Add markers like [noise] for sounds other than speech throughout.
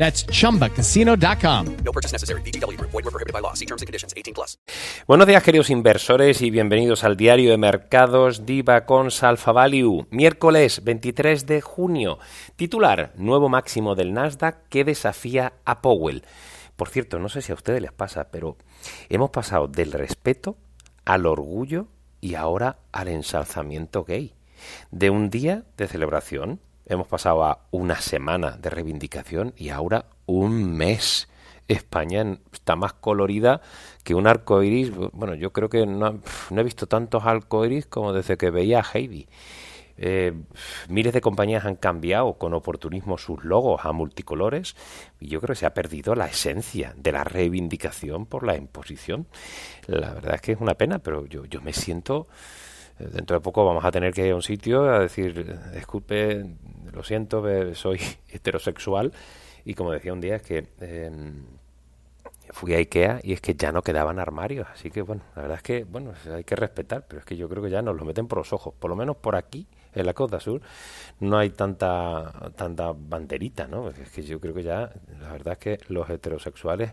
That's chumbacasino.com. No purchase necessary. BGW. Void were prohibited by law. See terms and conditions. 18 plus. Buenos días, queridos inversores, y bienvenidos al diario de mercados Divacons Alpha Value. Miércoles 23 de junio. Titular: Nuevo máximo del Nasdaq que desafía a Powell. Por cierto, no sé si a ustedes les pasa, pero hemos pasado del respeto al orgullo y ahora al ensalzamiento gay. De un día de celebración hemos pasado a una semana de reivindicación y ahora un mes. España está más colorida que un arco iris. Bueno, yo creo que no, he visto tantos arcoiris como desde que veía a Heidi. Eh, miles de compañías han cambiado con oportunismo sus logos a multicolores y yo creo que se ha perdido la esencia de la reivindicación por la imposición. La verdad es que es una pena, pero yo, yo me siento dentro de poco vamos a tener que ir a un sitio a decir, disculpe, lo siento, soy [laughs] heterosexual. Y como decía un día, es que em, fui a Ikea y es que ya no quedaban armarios. Así que bueno, la verdad es que, bueno, hay que respetar, pero es que yo creo que ya nos lo meten por los ojos. Por lo menos por aquí, en la Costa Sur, no hay tanta, tanta banderita, ¿no? Es que yo creo que ya, la verdad es que los heterosexuales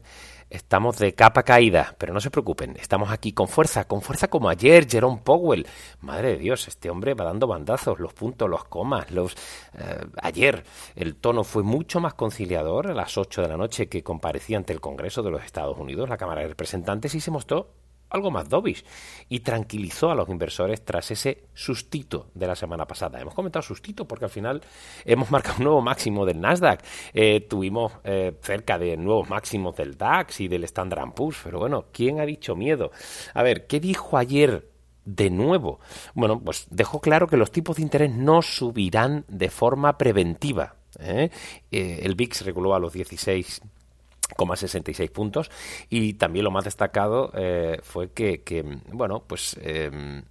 estamos de capa caída, pero no se preocupen, estamos aquí con fuerza, con fuerza como ayer, Jerome Powell. Madre de Dios, este hombre va dando bandazos, los puntos, los comas, los... Eh, ayer el tono fue mucho más conciliador a las 8 de la noche que comparecía ante el Congreso de los Estados Unidos, la Cámara de Representantes, y se mostró algo más dovish y tranquilizó a los inversores tras ese sustito de la semana pasada. Hemos comentado sustito porque al final hemos marcado un nuevo máximo del Nasdaq, eh, tuvimos eh, cerca de nuevos máximos del DAX y del Standard Poor's, pero bueno, ¿quién ha dicho miedo? A ver, ¿qué dijo ayer de nuevo? Bueno, pues dejó claro que los tipos de interés no subirán de forma preventiva. ¿eh? el VIX reguló a los 16 66 puntos. Y también lo más destacado eh, fue que, bueno pues em,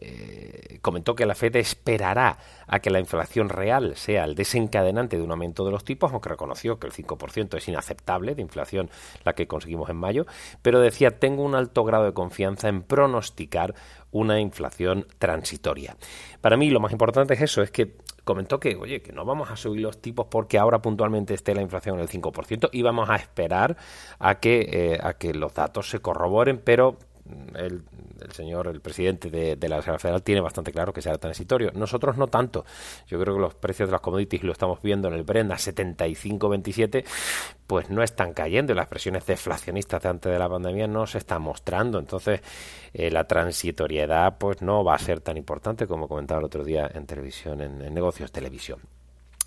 eh, comentó que la Fed esperará a que la inflación real sea el desencadenante de un aumento de los tipos, aunque reconoció que el 5% es inaceptable de inflación la que conseguimos en mayo, pero decía tengo un alto grado de confianza en pronosticar una inflación transitoria. Para mí lo más importante es eso, es que comentó que, oye, que no vamos a subir los tipos porque ahora puntualmente esté la inflación en el 5% y vamos a esperar a que, eh, a que los datos se corroboren, pero el, el señor, el presidente de, la Reserva Federal, tiene bastante claro que será transitorio. Nosotros no tanto. Yo creo que los precios de las commodities, lo estamos viendo en el Brent a 75-27, pues no están cayendo y las presiones deflacionistas de antes de la pandemia no se están mostrando. Entonces, eh, la transitoriedad pues no va a ser tan importante como comentaba el otro día en televisión, en negocios televisión.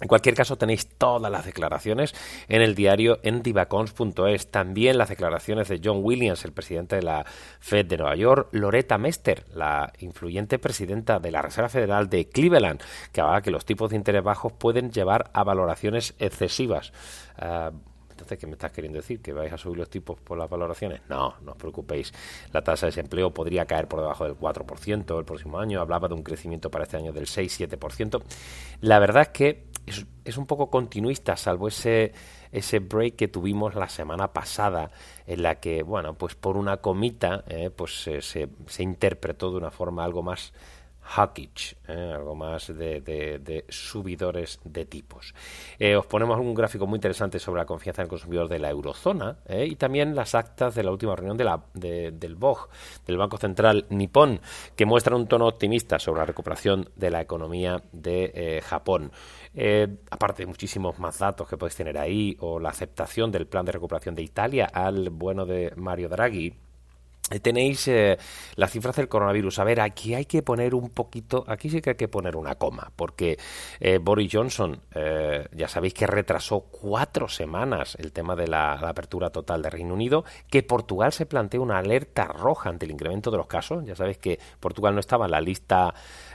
En cualquier caso, tenéis todas las declaraciones en el diario en divacons.es. También las declaraciones de John Williams, el presidente de la Fed de Nueva York, Loretta Mester, la influyente presidenta de la Reserva Federal de Cleveland, que habla que los tipos de interés bajos pueden llevar a valoraciones excesivas. Ah, entonces, ¿qué me estás queriendo decir? ¿Que vais a subir los tipos por las valoraciones? No, no os preocupéis. La tasa de desempleo podría caer por debajo del 4% el próximo año. Hablaba de un crecimiento para este año del 6-7%. La verdad es que es, un poco continuista, salvo ese ese break que tuvimos la semana pasada, en la que, bueno, pues por una comita, eh, pues se, se, interpretó de una forma algo más hawkish, ¿eh? algo más de, subidores de tipos. Eh, os ponemos un gráfico muy interesante sobre la confianza del consumidor de la eurozona ¿eh? y también las actas de la última reunión de la, del BOG, del Banco Central Nipón, que muestran un tono optimista sobre la recuperación de la economía de Japón. aparte de muchísimos más datos que podéis tener ahí, o la aceptación del plan de recuperación de Italia al bueno de Mario Draghi, tenéis eh, las cifras del coronavirus. A ver, aquí hay que poner un poquito, aquí sí que hay que poner una coma, porque eh, Boris Johnson, eh, ya sabéis que retrasó cuatro semanas el tema de la, apertura total de Reino Unido, que Portugal se plantea una alerta roja ante el incremento de los casos. Ya sabéis que Portugal no estaba en la lista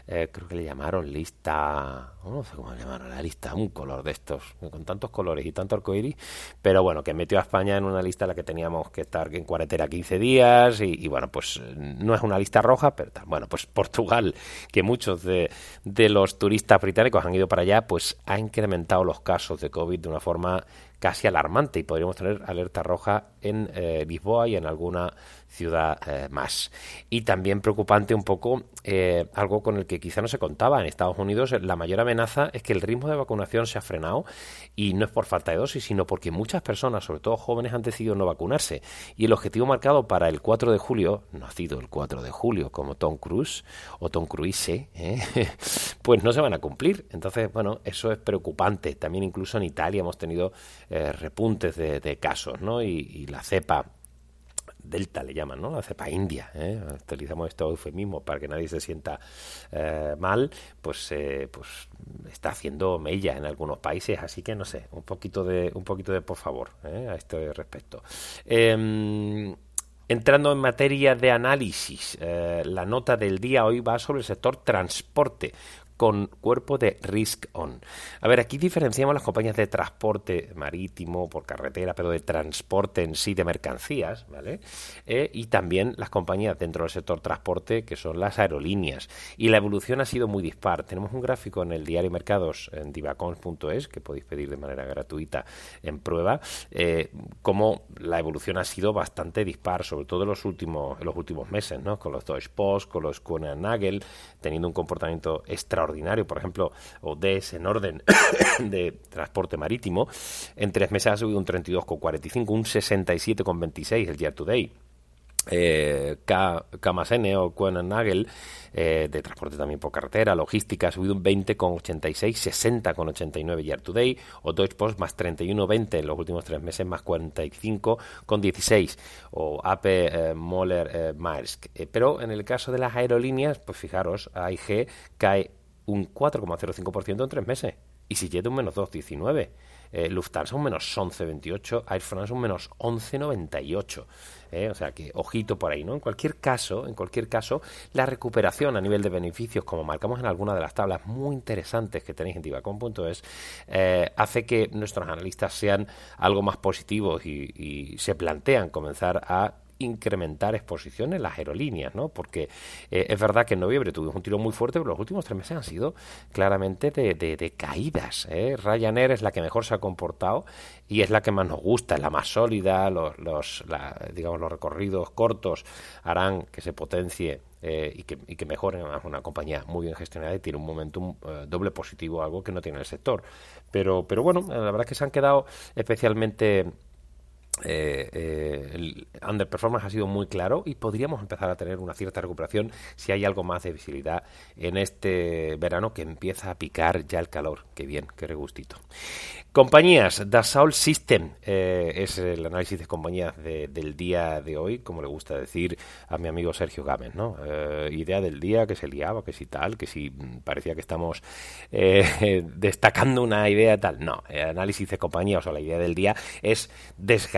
eh, creo que le llamaron lista, no sé cómo le llamaron la lista, un color de estos, con tantos colores y tanto arcoíris, pero bueno, que metió a España en una lista en la que teníamos que estar en cuarentena 15 días y, bueno, pues no es una lista roja, pero bueno, pues Portugal, que muchos de, de los turistas británicos han ido para allá, pues ha incrementado los casos de COVID de una forma casi alarmante y podríamos tener alerta roja en eh, Lisboa y en alguna ciudad eh, más. Y también preocupante un poco eh, algo con el que quizá no se contaba. En Estados Unidos la mayor amenaza es que el ritmo de vacunación se ha frenado y no es por falta de dosis, sino porque muchas personas, sobre todo jóvenes, han decidido no vacunarse. Y el objetivo marcado para el 4 de julio, sido el 4 de julio como Tom Cruise o Tom Cruise, [laughs] pues no se van a cumplir. Entonces, bueno, eso es preocupante. También incluso en Italia hemos tenido repuntes de, casos, ¿no? y la cepa Delta le llaman, ¿no? La cepa india. ¿eh? Utilizamos este eufemismo para que nadie se sienta eh, mal, pues, eh, pues está haciendo mella en algunos países, así que no sé, un poquito de, un poquito de por favor ¿eh? a este respecto. Em, entrando en materia de análisis, la nota del día hoy va sobre el sector transporte con cuerpo de risk on. A ver, aquí diferenciamos las compañías de transporte marítimo, por carretera, pero de transporte en sí de mercancías, ¿vale? Eh, y también las compañías dentro del sector transporte, que son las aerolíneas. Y la evolución ha sido muy dispar. Tenemos un gráfico en el diario Mercados en divacons.es, que podéis pedir de manera gratuita en prueba, eh, como la evolución ha sido bastante dispar, sobre todo en los últimos, en los últimos meses, ¿no? Con los Deutsche Post, con los Kuhn Nagel, teniendo un comportamiento extraordinario ordinario, por ejemplo, ODS en orden [coughs] de transporte marítimo, en tres meses ha subido un 32,45, un 67,26 el year to day. Eh, K, o Kuehne-Nagel eh, de transporte también por carretera, logística, ha subido un 20,86, 60,89 year to day, o Deutsche Post más 31,20 en los últimos tres meses, más 45,16, o AP eh, Moller eh, Maersk. Eh, pero en el caso de las aerolíneas, pues fijaros, AIG cae un 4,05% en tres meses. Y llega un menos 2,19. Eh, Lufthansa un menos 11,28. Air France un menos 11,98. Eh, o sea que ojito por ahí, ¿no? En cualquier caso, en cualquier caso, la recuperación a nivel de beneficios, como marcamos en alguna de las tablas muy interesantes que tenéis en divacom.es, eh, hace que nuestros analistas sean algo más positivos y se plantean comenzar a incrementar exposición en las aerolíneas, ¿no? Porque eh, es verdad que en noviembre tuvimos un tiro muy fuerte, pero los últimos tres meses han sido claramente de, caídas. ¿eh? Ryanair es la que mejor se ha comportado y es la que más nos gusta, es la más sólida, los, los digamos, los recorridos cortos harán que se potencie eh, y, que, y que una compañía muy bien gestionada y tiene un momentum doble positivo, algo que no tiene el sector. Pero, pero bueno, la verdad es que se han quedado especialmente eh, eh, underperformance ha sido muy claro y podríamos empezar a tener una cierta recuperación si hay algo más de visibilidad en este verano que empieza a picar ya el calor. Qué bien, qué regustito. Compañías, Dassault System eh, es el análisis de compañías del día de hoy, como le gusta decir a mi amigo Sergio Gámez, ¿no? Idea del día que se liaba, que si tal, que si parecía que estamos [laughs] destacando una idea tal. No, el análisis de compañías o la idea del día es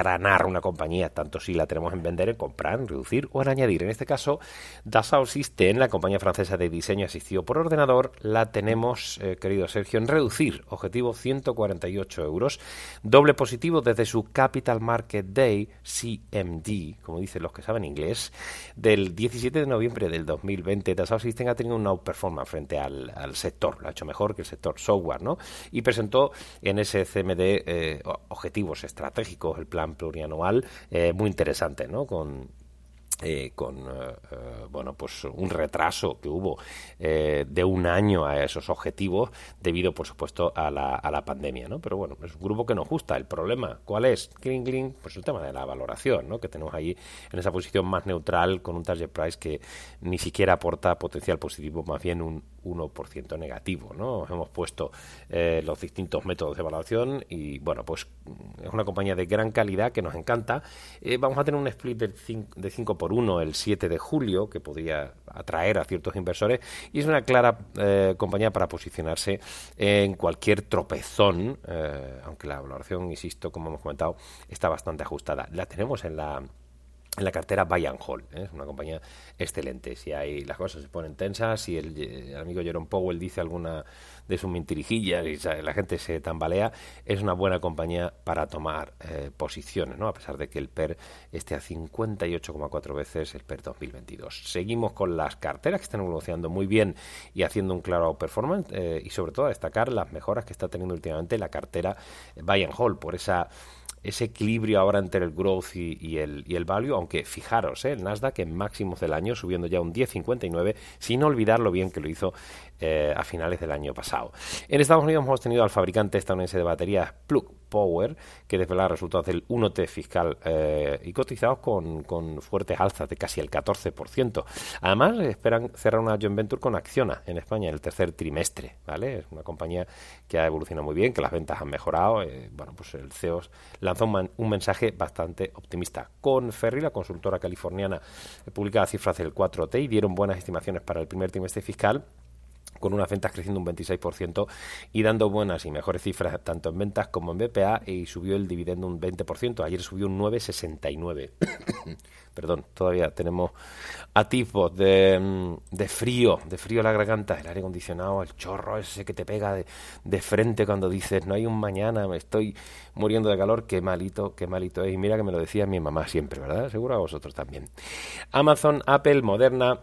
desgranar una compañía, tanto si la tenemos en vender, en comprar, en reducir o en añadir. En este caso, Dassault System, la compañía francesa de diseño asistido por ordenador, la tenemos, querido Sergio, en reducir, objetivo 148 euros. Doble positivo desde su Capital Market Day, CMD, como dicen los que saben inglés, del 17 de noviembre del 2020. Dassault System ha tenido una outperformance frente al, sector, lo ha hecho mejor que el sector software, ¿no? Y presentó en ese CMD eh, objetivos estratégicos, el plan plurianual, eh, muy interesante, ¿no? Con eh, con eh, eh, bueno pues un retraso que hubo de un año a esos objetivos debido por supuesto a la, a la pandemia ¿no? pero bueno es un grupo que nos gusta el problema ¿cuál es? Kling, pues el tema de la valoración ¿no? que tenemos ahí en esa posición más neutral con un target price que ni siquiera aporta potencial positivo más bien un 1% negativo. ¿no? Hemos puesto eh, los distintos métodos de evaluación y bueno, pues es una compañía de gran calidad que nos encanta. Eh, vamos a tener un split de 5, por 1 el 7 de julio que podría atraer a ciertos inversores y es una clara eh, compañía para posicionarse en cualquier tropezón, aunque la valoración, insisto, como hemos comentado, está bastante ajustada. La tenemos en la en la cartera Buy Hall. ¿eh? Es una compañía excelente. Si hay las cosas se ponen tensas, si el, amigo Jerome Powell dice alguna de sus mentirijillas y la gente se tambalea, es una buena compañía para tomar eh, posiciones, ¿no? a pesar de que el PER esté a 58,4 veces el PER 2022. Seguimos con las carteras que están evolucionando muy bien y haciendo un claro performance eh, y sobre todo a destacar las mejoras que está teniendo últimamente la cartera Buy Hall por esa ese equilibrio ahora entre el growth y, el, y el value, aunque fijaros, ¿eh? el Nasdaq en máximos del año subiendo ya un 10,59, sin olvidar lo bien que lo hizo eh, a finales del año pasado. En Estados Unidos hemos tenido al fabricante estadounidense de baterías Plug Power, que desvela resultados del 1T fiscal eh, y cotizados con, con, fuertes alzas de casi el 14%. Además, esperan cerrar una joint venture con Acciona en España en el tercer trimestre. ¿vale? Es una compañía que ha evolucionado muy bien, que las ventas han mejorado. Eh, bueno, pues el CEO lanzó un, un, mensaje bastante optimista. Con Ferry, la consultora californiana, publicaba cifras del 4T y dieron buenas estimaciones para el primer trimestre fiscal con unas ventas creciendo un 26% y dando buenas y mejores cifras tanto en ventas como en BPA y subió el dividendo un 20%. Ayer subió un 9,69. [coughs] Perdón, todavía tenemos atisbos de, mm, de frío, de frío la garganta, el aire acondicionado, el chorro ese que te pega de, de frente cuando dices no hay un mañana, me estoy muriendo de calor, qué malito, qué malito es. Y mira que me lo decía mi mamá siempre, ¿verdad? Seguro a vosotros también. Amazon, Apple, Moderna,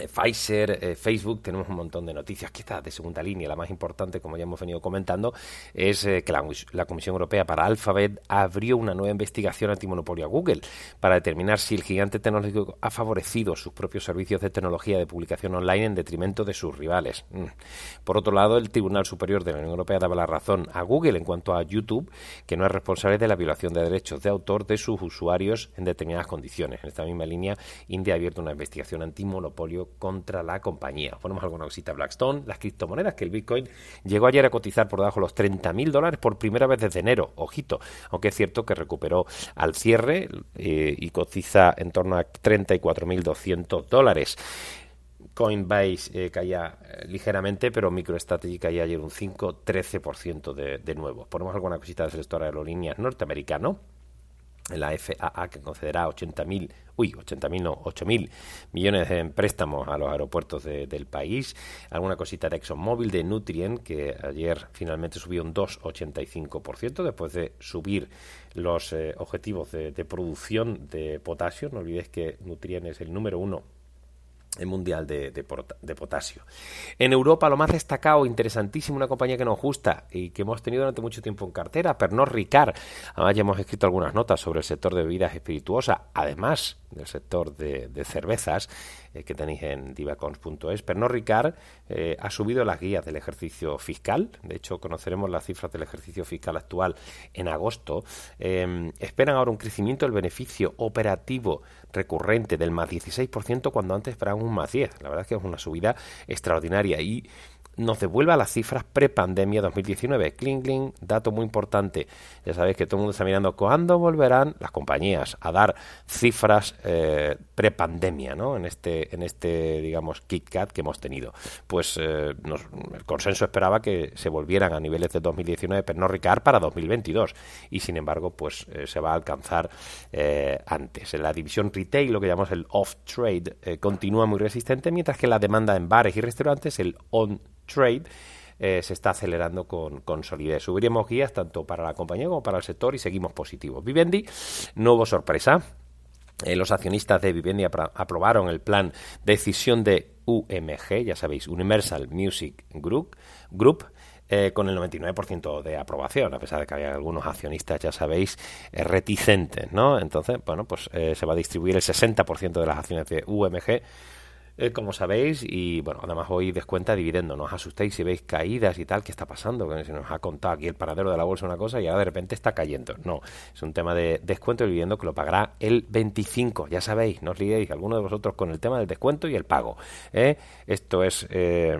eh, Pfizer, eh, Facebook, tenemos un montón de noticias, quizás de segunda línea. La más importante, como ya hemos venido comentando, es eh, que la, Comisión Europea para Alphabet abrió una nueva investigación antimonopolio a Google para determinar si el gigante tecnológico ha favorecido sus propios servicios de tecnología de publicación online en detrimento de sus rivales. Mm. Por otro lado, el Tribunal Superior de la Unión Europea daba la razón a Google en cuanto a YouTube, que no es responsable de la violación de derechos de autor de sus usuarios en determinadas condiciones. En esta misma línea, India ha abierto una investigación antimonopolio contra la compañía. Ponemos alguna cosita Blackstone, las criptomonedas, que el Bitcoin llegó ayer a cotizar por debajo de los 30.000 dólares por primera vez desde enero, ojito, aunque es cierto que recuperó al cierre eh, y cotiza en torno a 34.200 dólares. Coinbase eh, caía eh, ligeramente, pero MicroStrategy caía ayer un 5-13% de, de nuevo. Ponemos alguna cosita del sector aerolíneas norteamericano la FAA que concederá 80.000, uy, 80.000 no, 8.000 millones en préstamos a los aeropuertos del país. Alguna cosita de ExxonMobil, de Nutrien, que ayer finalmente subió un 2,85% después de subir los eh, objetivos de, de, producción de potasio. No olvidéis que Nutrien es el número uno mundial de, de, potasio. En Europa, lo más destacado, interesantísimo, una compañía que nos gusta y que hemos tenido durante mucho tiempo en cartera, Pernod Ricard. Además, ya hemos escrito algunas notas sobre el sector de bebidas espirituosas, además del sector de, cervezas eh, que tenéis en divacons.es. Pernod Ricard eh, ha subido las guías del ejercicio fiscal. De hecho, conoceremos las cifras del ejercicio fiscal actual en agosto. Em, esperan ahora un crecimiento del beneficio operativo recurrente del más 16% cuando antes esperaban un más 10. La verdad es que es una subida extraordinaria y nos devuelve a las cifras pre-pandemia 2019. Cling, cling, dato muy importante. Ya sabéis que todo el mundo está mirando cuándo volverán las compañías a dar cifras eh, pre-pandemia, ¿no? En este, en este, digamos, KitKat que hemos tenido. Pues eh, el consenso esperaba que se volvieran a niveles de 2019, pero no Ricard para 2022. Y sin embargo, pues eh, se va a alcanzar antes. En la división retail, lo que llamamos el off-trade, continúa muy resistente, mientras que la demanda en bares y restaurantes, el on trade eh, se está acelerando con, con, solidez. Subiremos guías tanto para la compañía como para el sector y seguimos positivos. Vivendi, nuevo sorpresa. Eh, los accionistas de Vivendi aprobaron el plan de decisión de UMG, ya sabéis, Universal Music Group, Group eh, con el 99% de aprobación, a pesar de que había algunos accionistas, ya sabéis, reticentes, ¿no? Entonces, bueno, pues se va a distribuir el 60% de las acciones de UMG eh, como sabéis, y bueno, además hoy descuenta dividendo. No os asustéis si veis caídas y tal, ¿qué está pasando? Que se nos ha contado aquí el paradero de la bolsa una cosa y ahora de repente está cayendo. No, es un tema de descuento de dividendo que lo pagará el 25. Ya sabéis, no os liéis alguno de vosotros con el tema del descuento y el pago. ¿eh? Esto es eh,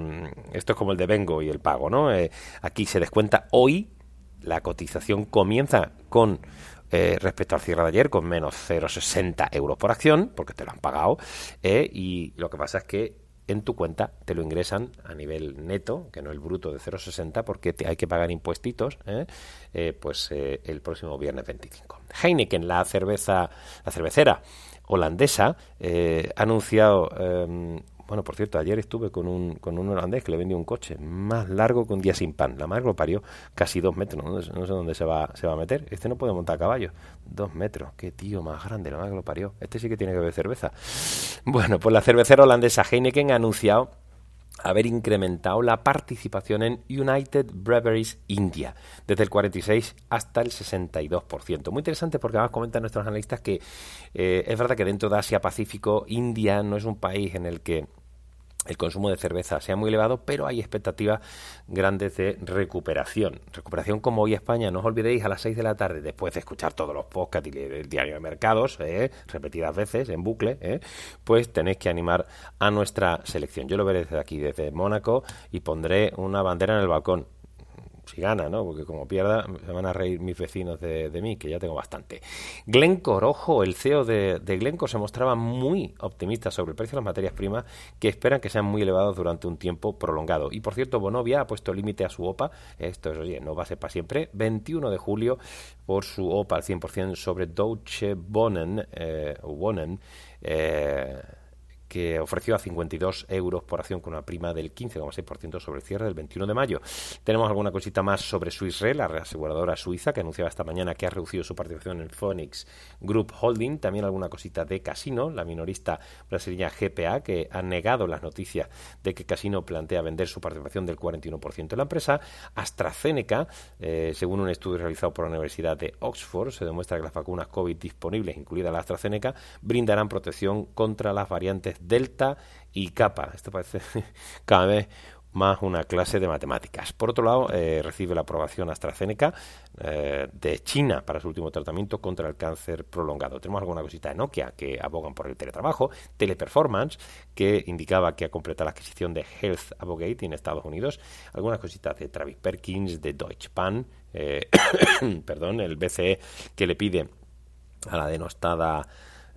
esto es como el de Vengo y el pago, ¿no? aquí se descuenta hoy. La cotización comienza con eh, respecto al cierre de ayer con menos 0,60 euros por acción, porque te lo han pagado, eh, y lo que pasa es que en tu cuenta te lo ingresan a nivel neto, que no el bruto de 0,60, porque hay que pagar impuestitos, eh, pues el próximo viernes 25. Heineken, la cerveza, la cervecera holandesa, ha anunciado em, bueno, por cierto, ayer estuve con un, con un holandés que le vendió un coche más largo que un día sin pan. La madre lo parió casi dos metros. No, sé dónde se va, se va a meter. Este no puede montar caballo. Dos metros. Qué tío más grande. La madre lo parió. Este sí que tiene que beber cerveza. Bueno, pues la cervecera holandesa Heineken ha anunciado haber incrementado la participación en United Breweries India desde el 46 hasta el 62%. Muy interesante porque además comentan nuestros analistas que eh, es verdad que dentro de Asia Pacífico India no es un país en el que el consumo de cerveza sea muy elevado, pero hay expectativas grandes de recuperación. Recuperación como hoy España, no os olvidéis a las 6 de la tarde, después de escuchar todos los podcasts y el diario de mercados, eh, repetidas veces en bucle, eh, pues tenéis que animar a nuestra selección. Yo lo veré desde aquí, desde Mónaco, y pondré una bandera en el balcón si gana, ¿no? Porque como pierda, se van a reír mis vecinos de, mí, que ya tengo bastante. Glencore, ojo, el CEO de, de, Glencore se mostraba muy optimista sobre el precio de las materias primas que esperan que sean muy elevados durante un tiempo prolongado. Y por cierto, Bonovia ha puesto límite a su OPA, esto es, oye, no va a ser para siempre, 21 de julio por su OPA al 100% sobre Deutsche Bonen, eh, Wonen, eh, que ofreció a 52 euros por acción con una prima del 15,6% sobre el cierre del 21 de mayo. Tenemos alguna cosita más sobre Swiss Re, la reaseguradora suiza, que anunciaba esta mañana que ha reducido su participación en Phoenix Group Holding. También alguna cosita de Casino, la minorista brasileña GPA, que ha negado las noticias de que Casino plantea vender su participación del 41% de la empresa. AstraZeneca, eh, según un estudio realizado por la Universidad de Oxford, se demuestra que las vacunas COVID disponibles, incluida la AstraZeneca, brindarán protección contra las variantes delta y kappa. Esto parece [laughs] cada vez más una clase de matemáticas. Por otro lado, eh, recibe la aprobación AstraZeneca eh, de China para su último tratamiento contra el cáncer prolongado. Tenemos alguna cosita de Nokia que abogan por el teletrabajo, Teleperformance, que indicaba que ha completado la adquisición de Health Abogate en Estados Unidos, algunas cositas de Travis Perkins, de Deutsche Bahn, eh, [coughs] perdón, el BCE que le pide a la denostada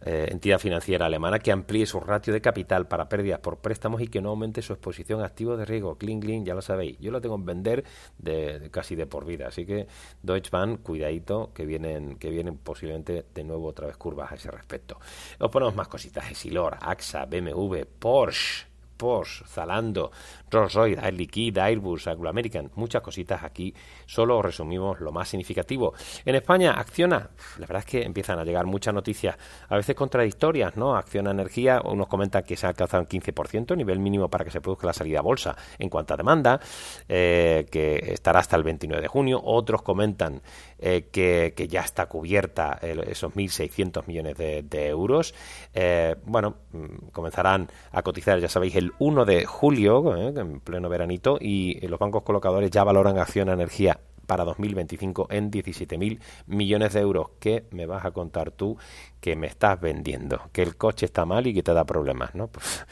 eh, entidad financiera alemana que amplíe su ratio de capital para pérdidas por préstamos y que no aumente su exposición a activos de riesgo. Clean, clean, ya lo sabéis. Yo lo tengo en vender de, casi de por vida. Así que Deutsche Bank, cuidadito, que vienen, que vienen posiblemente de nuevo otra vez curvas a ese respecto. Os ponemos más cositas. Esilor, AXA, BMW, Porsche. Porsche, Zalando, Rolls-Royce, Air Liquide, Airbus, Anglo American, muchas cositas aquí. Solo resumimos lo más significativo. En España, Acciona, la verdad es que empiezan a llegar muchas noticias, a veces contradictorias, ¿no? Acciona Energía, unos comentan que se ha alcanzado un 15%, nivel mínimo para que se produzca la salida a bolsa en cuanto a demanda, eh, que estará hasta el 29 de junio. Otros comentan eh, que, ya está cubierta esos 1.600 millones de, euros. Eh, bueno, mm, comenzarán a cotizar, ya sabéis, el 1 de julio, en pleno veranito, y los bancos colocadores ya valoran acción a energía para 2025 en 17.000 millones de euros. ¿Qué me vas a contar tú que me estás vendiendo? Que el coche está mal y que te da problemas, ¿no? Pues,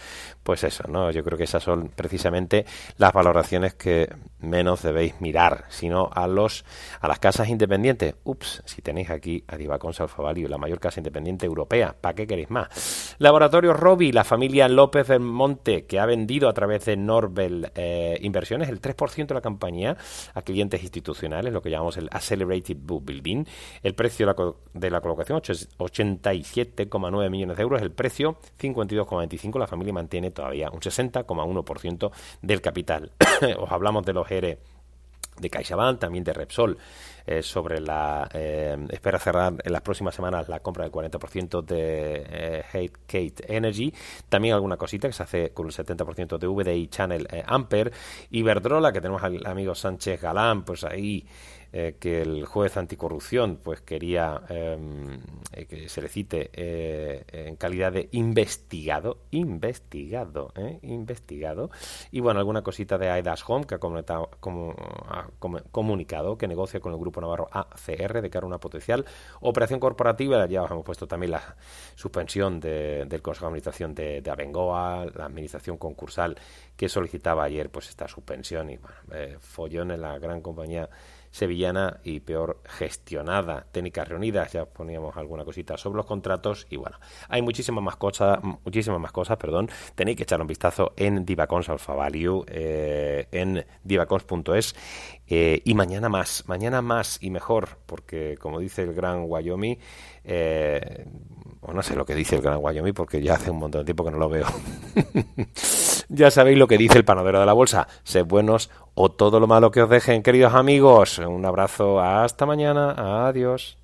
pues eso, ¿no? Yo creo que esas son precisamente las valoraciones que menos debéis mirar, sino a los a las casas independientes. Ups, si tenéis aquí a Divacons Alfa Value, la mayor casa independiente europea, ¿para qué queréis más? Laboratorio Robi, la familia López del Monte, que ha vendido a través de Norbel eh, Inversiones el 3% de la compañía a clientes institucionales, lo que llamamos el Accelerated Book Building. El precio de la, de la colocación, 87,9 millones de euros. El precio, 52,25. La familia mantiene todavía un 60,1% del capital. [coughs] Os hablamos de los ERE de CaixaBank, también de Repsol, eh, sobre la... Eh, espera cerrar en las próximas semanas la compra del 40% de eh, Kate Energy, también alguna cosita que se hace con el 70% de VDI Channel Amper, Iberdrola, que tenemos al amigo Sánchez Galán, pues ahí eh, que el juez anticorrupción pues quería em, eh, que se le cite eh, en calidad de investigado, investigado, investigado. Y bueno, alguna cosita de Aidas Home que ha, como, ha comunicado que negocia con el grupo navarro ACR de cara a una potencial operación corporativa. Ya os hemos puesto también la suspensión del Consejo de Administración de, de Abengoa, la administración concursal que solicitaba ayer pues esta suspensión y bueno, follón en la gran compañía sevillana y peor gestionada. Técnicas reunidas, ya poníamos alguna cosita sobre los contratos y bueno, hay muchísimas más cosas, muchísimas más cosas, perdón. Tenéis que echar un vistazo en Divacons Alpha Value, eh, en divacons.es eh, y mañana más, mañana más y mejor, porque como dice el gran Wyoming, eh, o no sé lo que dice el gran Wyoming porque ya hace un montón de tiempo que no lo veo. [laughs] ya sabéis lo que dice el panadero de la bolsa. Sed buenos o todo lo malo que os dejen, queridos amigos. Un abrazo, hasta mañana, adiós.